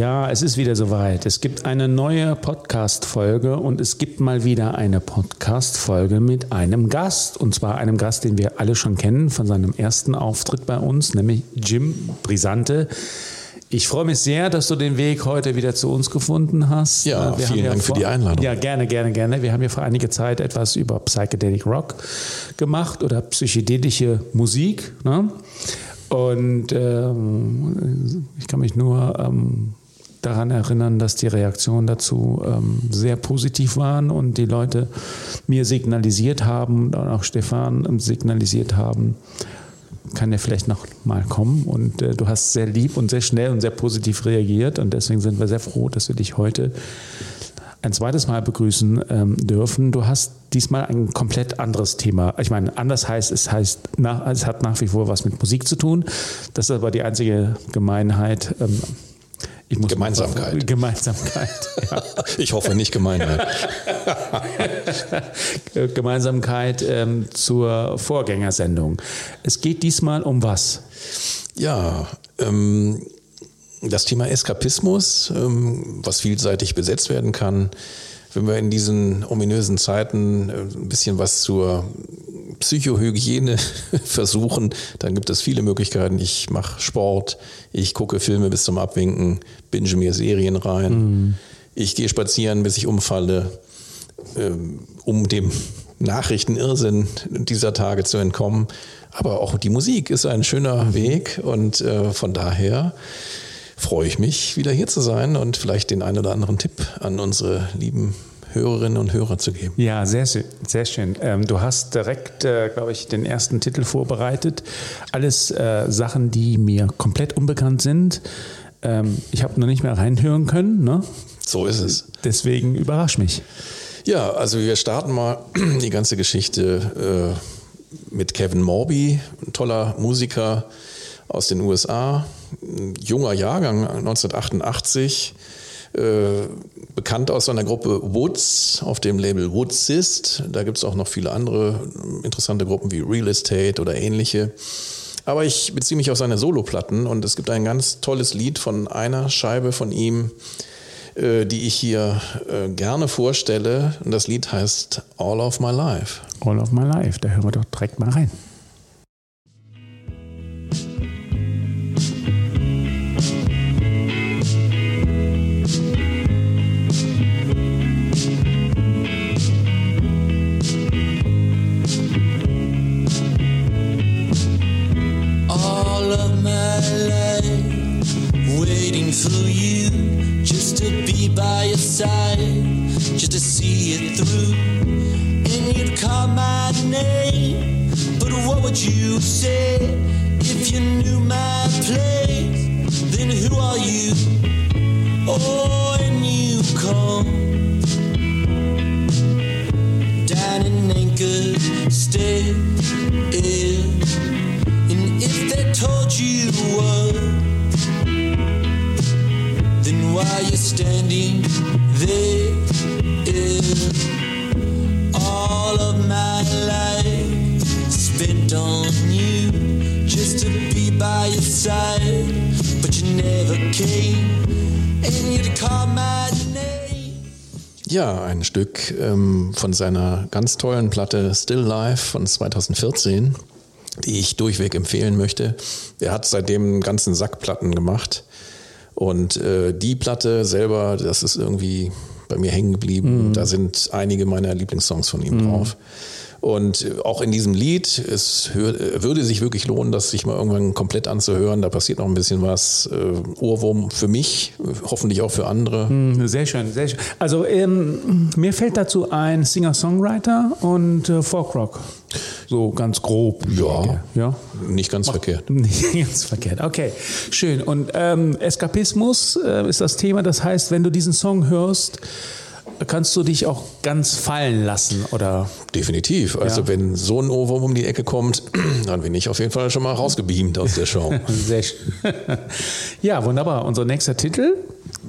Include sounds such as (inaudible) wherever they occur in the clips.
Ja, es ist wieder soweit. Es gibt eine neue Podcast-Folge und es gibt mal wieder eine Podcast-Folge mit einem Gast. Und zwar einem Gast, den wir alle schon kennen von seinem ersten Auftritt bei uns, nämlich Jim Brisante. Ich freue mich sehr, dass du den Weg heute wieder zu uns gefunden hast. Ja, wir vielen Dank vor, für die Einladung. Ja, gerne, gerne, gerne. Wir haben ja vor einiger Zeit etwas über Psychedelic Rock gemacht oder psychedelische Musik. Ne? Und ähm, ich kann mich nur ähm, daran erinnern, dass die Reaktionen dazu ähm, sehr positiv waren und die Leute mir signalisiert haben und auch Stefan ähm, signalisiert haben, kann er vielleicht noch mal kommen. Und äh, du hast sehr lieb und sehr schnell und sehr positiv reagiert. Und deswegen sind wir sehr froh, dass wir dich heute ein zweites Mal begrüßen ähm, dürfen. Du hast diesmal ein komplett anderes Thema. Ich meine, anders heißt, es heißt, nach, es hat nach wie vor was mit Musik zu tun. Das ist aber die einzige Gemeinheit. Ähm, Gemeinsamkeit. Mal, Gemeinsamkeit. (laughs) Ja. (laughs) Ich hoffe nicht Gemeinheit. Gemeinsamkeit ähm, zur Vorgängersendung. Es geht diesmal um was? Ja, ähm, das Thema Eskapismus, ähm, was vielseitig besetzt werden kann. Wenn wir in diesen ominösen Zeiten äh, ein bisschen was zur Psychohygiene (laughs) versuchen, dann gibt es viele Möglichkeiten. Ich mache Sport, ich gucke Filme bis zum Abwinken, binge mir Serien rein, mhm. ich gehe spazieren, bis ich umfalle, ähm, um dem Nachrichtenirrsinn dieser Tage zu entkommen. Aber auch die Musik ist ein schöner mhm. Weg und äh, von daher freue ich mich, wieder hier zu sein und vielleicht den einen oder anderen Tipp an unsere lieben Hörerinnen und Hörer zu geben. Ja, sehr, sehr schön. Ähm, du hast direkt, äh, glaube ich, den ersten Titel vorbereitet. Alles äh, Sachen, die mir komplett unbekannt sind. Ähm, ich habe noch nicht mehr reinhören können. Ne? So ist es. Deswegen überrasch mich. Ja, also wir starten mal (clears throat) die ganze Geschichte äh, mit Kevin Morby, ein toller Musiker aus den USA, ein junger Jahrgang 1988 äh, bekannt aus seiner Gruppe Woods auf dem Label Woodsist. Da gibt es auch noch viele andere interessante Gruppen wie Real Estate oder ähnliche. Aber ich beziehe mich auf seine Soloplatten und es gibt ein ganz tolles Lied von einer Scheibe von ihm, äh, die ich hier äh, gerne vorstelle. Und das Lied heißt All of My Life. All of My Life, da hören wir doch direkt mal rein. Stay in. And if they told you what, then why you standing there? All of my life spent on you just to be by your side, but you never came, and you'd call my. Ja, ein Stück ähm, von seiner ganz tollen Platte Still Life von 2014, die ich durchweg empfehlen möchte. Er hat seitdem einen ganzen Sack Platten gemacht. Und äh, die Platte selber, das ist irgendwie bei mir hängen geblieben. Mm. Da sind einige meiner Lieblingssongs von ihm mm. drauf. Und auch in diesem Lied, es würde sich wirklich lohnen, das sich mal irgendwann komplett anzuhören. Da passiert noch ein bisschen was. Äh, Ohrwurm für mich, hoffentlich auch für andere. Hm, sehr schön, sehr schön. Also ähm, mir fällt dazu ein Singer-Songwriter und äh, Folkrock. So ganz grob. Ja, ja? nicht ganz Ach, verkehrt. (laughs) Nicht ganz verkehrt, okay. Schön. Und ähm, Eskapismus äh, ist das Thema. Das heißt, wenn du diesen Song hörst, kannst du dich auch ganz fallen lassen, oder? Definitiv. Also ja. wenn so ein Ohrwurm um die Ecke kommt, (clears throat) dann bin ich auf jeden Fall schon mal rausgebeamt aus der Show. (laughs) Sehr schön. (laughs) ja, wunderbar. Unser nächster Titel,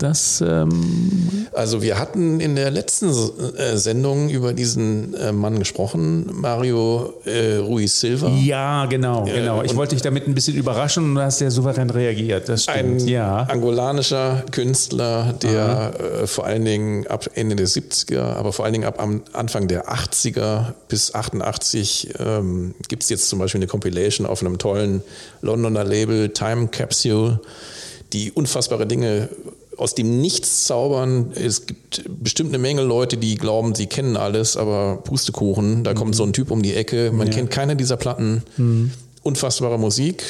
Das, ähm also wir hatten in der letzten äh, Sendung über diesen äh, Mann gesprochen, Mario äh, Ruiz Silva. Ja, genau, genau. Ich wollte dich damit ein bisschen überraschen und du hast sehr souverän reagiert. Das stimmt. Ein ja. angolanischer Künstler, der äh, vor allen Dingen ab Ende der 70er, aber vor allen Dingen ab Anfang der 80er bis 88 ähm, gibt es jetzt zum Beispiel eine Compilation auf einem tollen Londoner Label, Time Capsule, die unfassbare Dinge aus dem Nichts zaubern. Es gibt bestimmt eine Menge Leute, die glauben, sie kennen alles, aber Pustekuchen, da mhm. kommt so ein Typ um die Ecke. Man ja. kennt keine dieser Platten. Mhm. Unfassbare Musik.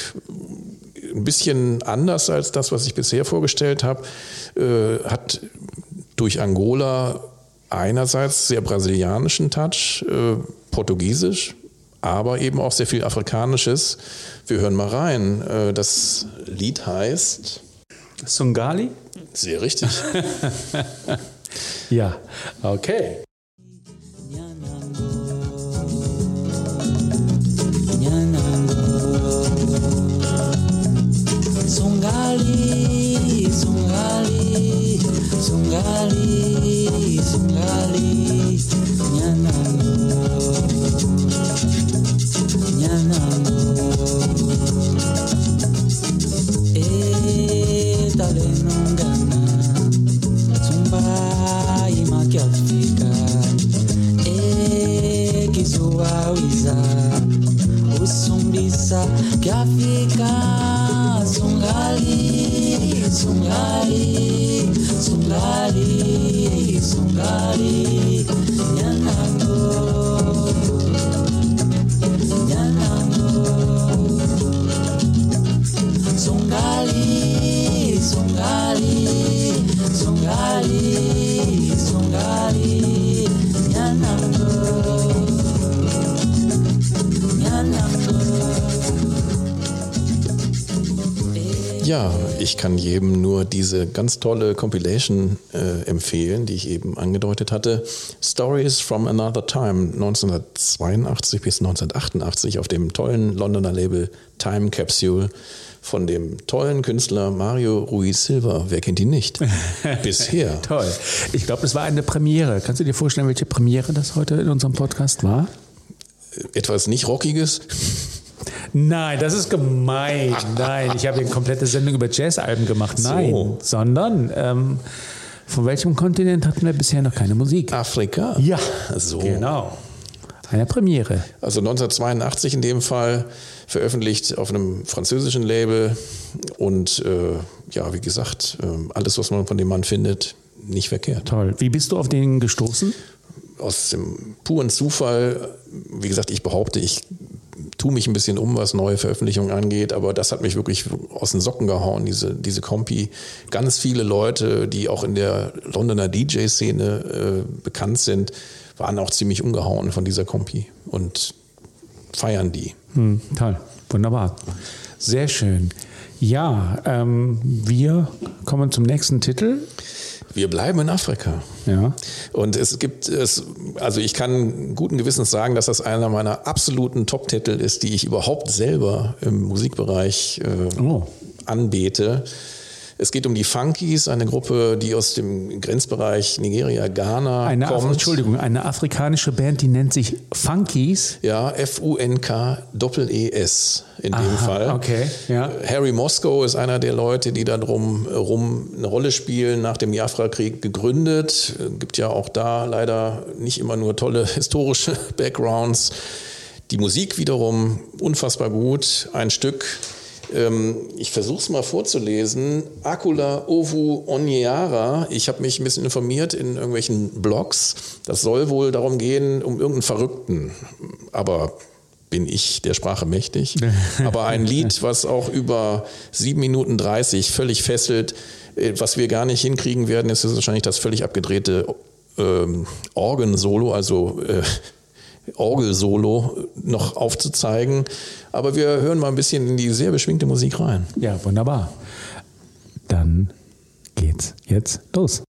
Ein bisschen anders als das, was ich bisher vorgestellt habe. Äh, hat durch Angola einerseits sehr brasilianischen Touch, äh, portugiesisch, aber eben auch sehr viel afrikanisches. Wir hören mal rein. Äh, das Lied heißt Sungali? Sehr richtig. (laughs) ja, okay. Sungali, Sungali, Sungali, ekizuawiza usumbisa kiafika sungali sungali sungali sungali nyanango Ja, ich kann jedem nur diese ganz tolle Compilation äh, empfehlen, die ich eben angedeutet hatte. Stories from Another Time 1982 bis 1988 auf dem tollen Londoner Label Time Capsule von dem tollen Künstler Mario Ruiz Silva. Wer kennt ihn nicht? (laughs) Bisher. Toll. Ich glaube, es war eine Premiere. Kannst du dir vorstellen, welche Premiere das heute in unserem Podcast war? Etwas nicht Rockiges? Nein, das ist gemein. (laughs) Nein, ich habe eine komplette Sendung über Jazzalben gemacht. Nein, so. sondern ähm, von welchem Kontinent hatten wir bisher noch keine Musik? Afrika. Ja, so. Genau. Eine Premiere. Also 1982 in dem Fall veröffentlicht auf einem französischen Label und äh, ja, wie gesagt, äh, alles, was man von dem Mann findet, nicht verkehrt. Toll. Wie bist du auf den gestoßen? Aus dem puren Zufall. Wie gesagt, ich behaupte, ich tue mich ein bisschen um, was neue Veröffentlichungen angeht, aber das hat mich wirklich aus den Socken gehauen, diese, diese Kompi. Ganz viele Leute, die auch in der Londoner DJ-Szene äh, bekannt sind, waren auch ziemlich umgehauen von dieser Kompi und feiern die. Hm, toll, wunderbar. Sehr schön. Ja, ähm, wir kommen zum nächsten Titel. Wir bleiben in Afrika. Ja. Und es gibt es, also ich kann guten Gewissens sagen, dass das einer meiner absoluten Top-Titel ist, die ich überhaupt selber im Musikbereich äh, oh. anbete. Es geht um die Funkies, eine Gruppe, die aus dem Grenzbereich Nigeria, Ghana eine kommt. Af Entschuldigung, eine afrikanische Band, die nennt sich Funkies. Ja, F-U-N-K-E-S in Aha, dem Fall. Okay, ja. Harry Moscow ist einer der Leute, die da drum rum eine Rolle spielen, nach dem Biafra-Krieg gegründet. Gibt ja auch da leider nicht immer nur tolle (laughs) historische Backgrounds. Die Musik wiederum unfassbar gut. Ein Stück ich versuche es mal vorzulesen. Akula Ovu Onyara. Ich habe mich ein bisschen informiert in irgendwelchen Blogs. Das soll wohl darum gehen, um irgendeinen Verrückten. Aber bin ich der Sprache mächtig. (laughs) Aber ein Lied, was auch über 7 Minuten 30 völlig fesselt. Äh, was wir gar nicht hinkriegen werden, ist wahrscheinlich das völlig abgedrehte ähm, Orgensolo, also äh, Orgelsolo noch aufzuzeigen. Aber wir hören mal ein bisschen in die sehr beschwingte Musik rein. Ja, wunderbar. Dann geht's jetzt los.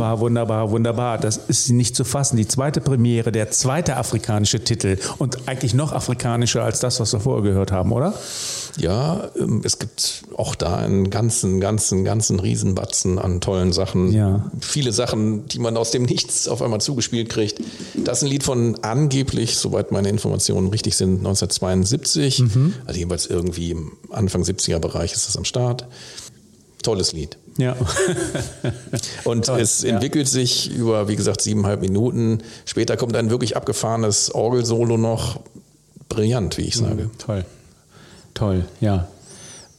Wunderbar, wunderbar, wunderbar. Das ist nicht zu fassen. Die zweite Premiere, der zweite afrikanische Titel und eigentlich noch afrikanischer als das, was wir vorher gehört haben, oder? Ja, ähm, es gibt auch da einen ganzen, ganzen, ganzen Riesenbatzen an tollen Sachen. Ja. Viele Sachen, die man aus dem Nichts auf einmal zugespielt kriegt. Das ist ein Lied von angeblich, soweit meine Informationen richtig sind, 1972. Mhm. Also jeweils irgendwie im Anfang 70er Bereich ist das am Start. Tolles Lied. Ja. (laughs) Und Toll, es ja. entwickelt sich über, wie gesagt, siebeneinhalb Minuten. Später kommt ein wirklich abgefahrenes Orgelsolo noch. Brillant, wie ich sage. Toll. Toll, ja.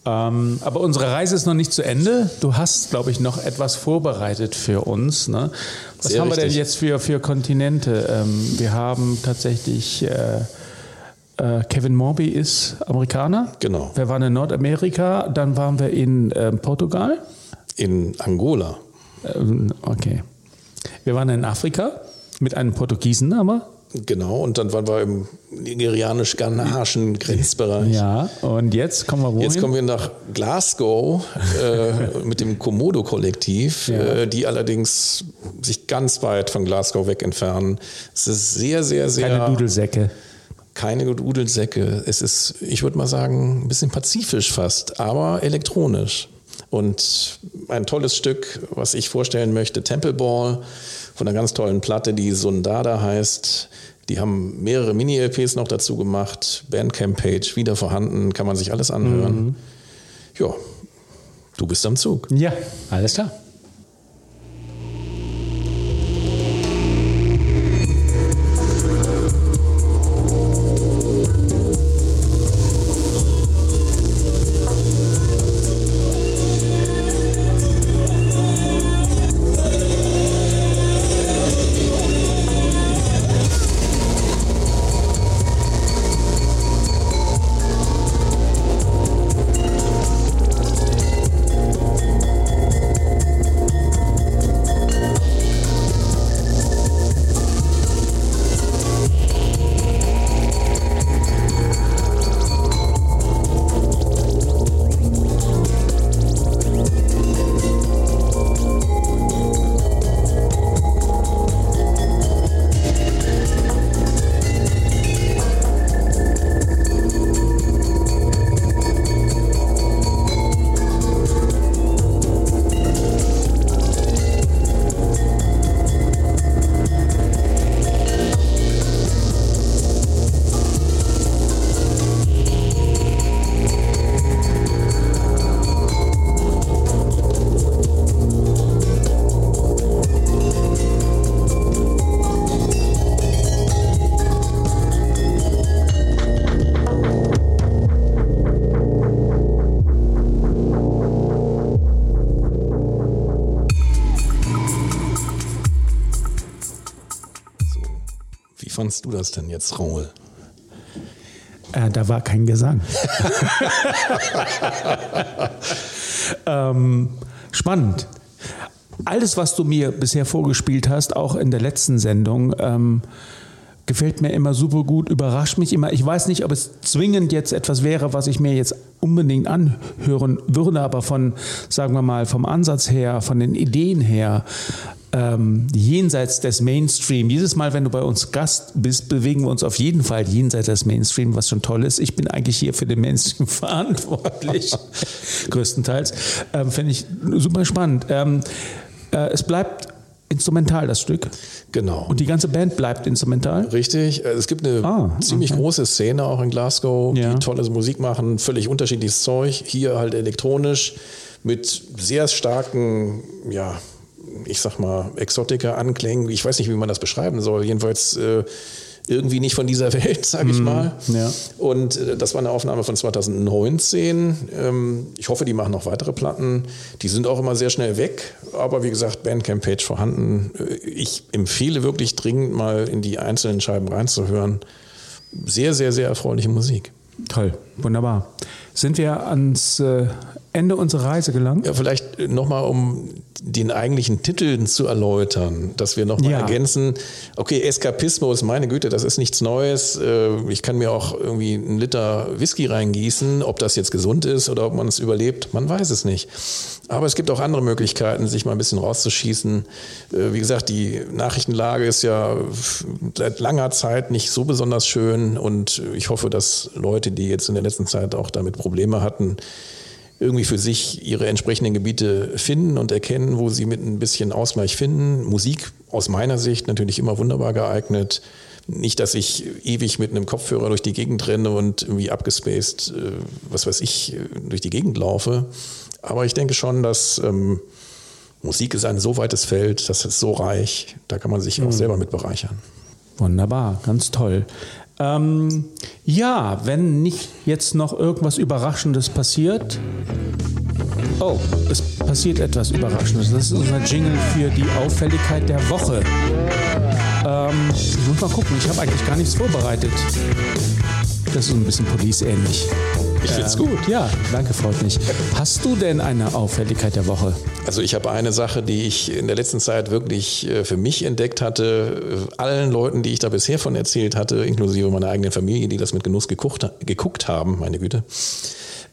Ähm, aber unsere Reise ist noch nicht zu Ende. Du hast, glaube ich, noch etwas vorbereitet für uns. Ne? Was Sehr haben wir denn richtig. jetzt für, für Kontinente? Ähm, wir haben tatsächlich äh, äh, Kevin Morby ist Amerikaner. Genau. Wir waren in Nordamerika, dann waren wir in ähm, Portugal. In Angola. Ähm, okay. Wir waren in Afrika mit einem Portugiesen aber. Genau, und dann waren wir im nigerianisch-ghanaischen Grenzbereich. Ja, und jetzt kommen wir wohin? Jetzt kommen wir nach Glasgow äh, mit dem Komodo-Kollektiv, Ja. äh, die allerdings sich ganz weit von Glasgow weg entfernen. Es ist sehr, sehr, sehr. Keine Dudelsäcke. Keine Dudelsäcke. Es ist, ich würde mal sagen, ein bisschen pazifisch fast, aber elektronisch. Und ein tolles Stück, was ich vorstellen möchte, Temple Ball von einer ganz tollen Platte, die Sundada heißt. Die haben mehrere Mini-LPs noch dazu gemacht. Bandcamp-Page wieder vorhanden, kann man sich alles anhören. Ja, du bist am Zug. Ja, alles klar. Fandst du das denn jetzt, Raul? Äh, da war kein Gesang. (laughs) ähm, spannend. Alles, was du mir bisher vorgespielt hast, auch in der letzten Sendung, ähm, gefällt mir immer super gut, überrascht mich immer. Ich weiß nicht, ob es zwingend jetzt etwas wäre, was ich mir jetzt unbedingt anhören würde, aber von, sagen wir mal, vom Ansatz her, von den Ideen her, ähm, jenseits des Mainstream. Jedes Mal, wenn du bei uns Gast bist, bewegen wir uns auf jeden Fall jenseits des Mainstream, was schon toll ist. Ich bin eigentlich hier für den Mainstream (laughs) verantwortlich, (laughs) größtenteils. Ähm, Finde ich super spannend. Ähm, äh, es bleibt instrumental, das Stück. Genau. Und die ganze Band bleibt instrumental. Richtig. Äh, Es gibt eine Ah, ziemlich okay. große Szene auch in Glasgow, Ja. die tolle Musik machen, völlig unterschiedliches Zeug. Hier halt elektronisch mit sehr starken, ja, ich sag mal, Exotika-Anklängen. Ich weiß nicht, wie man das beschreiben soll. Jedenfalls äh, irgendwie nicht von dieser (laughs) Welt, sage ich mal. Mhm. ja. Und äh, das war eine Aufnahme von 2019. Ähm, ich hoffe, die machen noch weitere Platten. Die sind auch immer sehr schnell weg. Aber wie gesagt, Bandcamp-Page vorhanden. Äh, Ich empfehle wirklich dringend mal in die einzelnen Scheiben reinzuhören. Sehr, sehr, sehr erfreuliche Musik. Toll, wunderbar. sind wir ans äh, Ende unserer Reise gelangt. Ja, vielleicht nochmal, um den eigentlichen Titel zu erläutern, dass wir nochmal ja. ergänzen, okay, Eskapismus, meine Güte, das ist nichts Neues. Äh, ich kann mir auch irgendwie einen Liter Whisky reingießen. Ob das jetzt gesund ist oder ob man es überlebt, man weiß es nicht. Aber es gibt auch andere Möglichkeiten, sich mal ein bisschen rauszuschießen. Äh, wie gesagt, die Nachrichtenlage ist ja seit langer Zeit nicht so besonders schön und ich hoffe, dass Leute, die jetzt in der letzten Zeit auch damit Probleme hatten, irgendwie für sich ihre entsprechenden Gebiete finden und erkennen, wo sie mit ein bisschen Ausgleich finden. Musik aus meiner Sicht natürlich immer wunderbar geeignet. Nicht, dass ich ewig mit einem Kopfhörer durch die Gegend renne und irgendwie abgespaced, äh, was weiß ich, durch die Gegend laufe. Aber ich denke schon, dass ähm, Musik ist ein so weites Feld, das ist so reich, da kann man sich auch mhm. selber mit bereichern. Wunderbar, ganz toll. Ähm, ja, wenn nicht jetzt noch irgendwas Überraschendes passiert. Oh, es passiert etwas Überraschendes. Das ist unser Jingle für die Auffälligkeit der Woche. Ähm, ich muss mal gucken, ich habe eigentlich gar nichts vorbereitet. Das ist ein bisschen Police-ähnlich. Ich finde es ähm, gut. Ja, danke, freut mich. Hast du denn eine Auffälligkeit der Woche? Also ich habe eine Sache, die ich in der letzten Zeit wirklich äh, für mich entdeckt hatte. Allen Leuten, die ich da bisher von erzählt hatte, inklusive meiner eigenen Familie, die das mit Genuss geguckt, geguckt haben, meine Güte.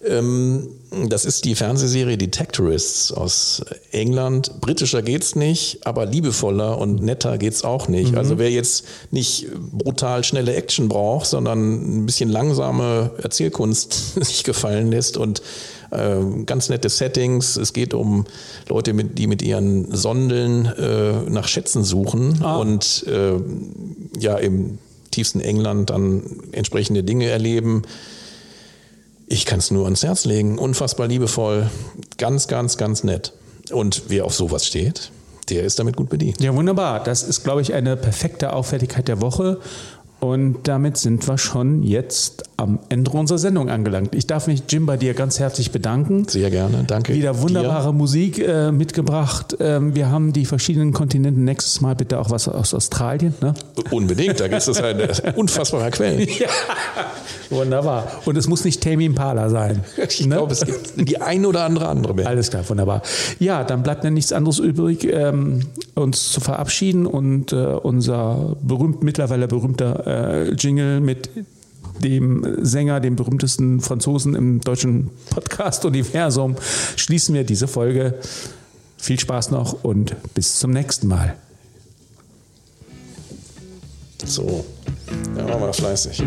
Ähm, das ist die Fernsehserie Detectorists aus England. Britischer geht's nicht, aber liebevoller und netter geht's auch nicht. Mhm. Also wer jetzt nicht brutal schnelle Action braucht, sondern ein bisschen langsame Erzählkunst (laughs) sich gefallen lässt und äh, ganz nette Settings. Es geht um Leute, mit, die mit ihren Sondeln äh, nach Schätzen suchen ah. und äh, ja im tiefsten England dann entsprechende Dinge erleben. Ich kann es nur ans Herz legen. Unfassbar liebevoll. Ganz, ganz, ganz nett. Und wer auf sowas steht, der ist damit gut bedient. Ja, wunderbar. Das ist, glaube ich, eine perfekte Auffälligkeit der Woche. Und damit sind wir schon jetzt am Ende unserer Sendung angelangt. Ich darf mich, Jim, bei dir ganz herzlich bedanken. Sehr gerne, danke. Wieder wunderbare dir. Musik äh, mitgebracht. Ähm, wir haben die verschiedenen Kontinente. Nächstes Mal bitte auch was aus Australien. Ne? Unbedingt, da gibt es ein (laughs) unfassbarer Quellen. ja, wunderbar. Und es muss nicht Tame Impala sein. (laughs) Ich ne? glaube, es gibt die ein oder andere andere Band. Alles klar, wunderbar. Ja, dann bleibt mir nichts anderes übrig, ähm, uns zu verabschieden und äh, unser berühmt, mittlerweile berühmter äh, Jingle mit dem Sänger, dem berühmtesten Franzosen im deutschen Podcast-Universum, schließen wir diese Folge. Viel Spaß noch und bis zum nächsten Mal. So, ja, machen wir fleißig.